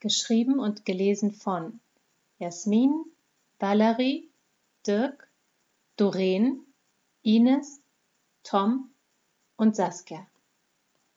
geschrieben und gelesen von Jasmin, Valerie, Dirk, Doreen, Ines, Tom und Saskia.